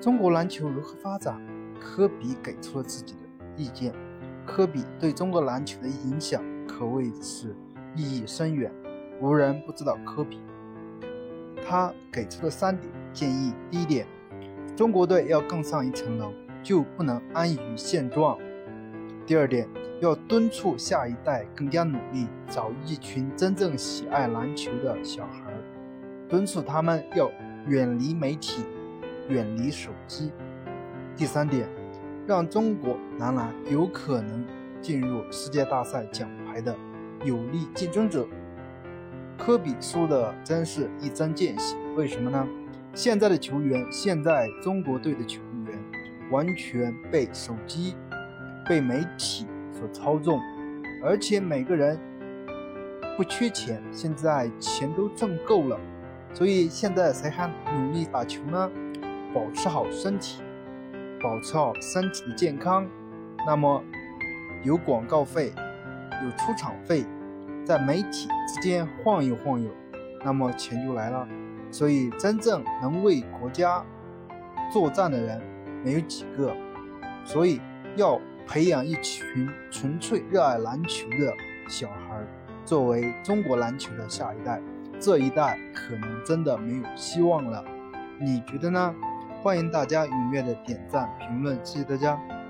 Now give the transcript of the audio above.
中国篮球如何发展？科比给出了自己的意见。科比对中国篮球的影响可谓是意义深远，无人不知道科比。他给出了三点建议：第一点，中国队要更上一层楼，就不能安于现状；第二点，要敦促下一代更加努力，找一群真正喜爱篮球的小孩，敦促他们要远离媒体，远离手机；第三点。让中国男篮有可能进入世界大赛奖牌的有力竞争者。科比说的真是一针见血，为什么呢？现在的球员，现在中国队的球员完全被手机、被媒体所操纵，而且每个人不缺钱，现在钱都挣够了，所以现在谁还努力打球呢？保持好身体。保持好身体的健康，那么有广告费，有出场费，在媒体之间晃悠晃悠，那么钱就来了。所以真正能为国家作战的人没有几个，所以要培养一群纯粹热爱篮球的小孩，作为中国篮球的下一代。这一代可能真的没有希望了，你觉得呢？欢迎大家踊跃的点赞评论，谢谢大家。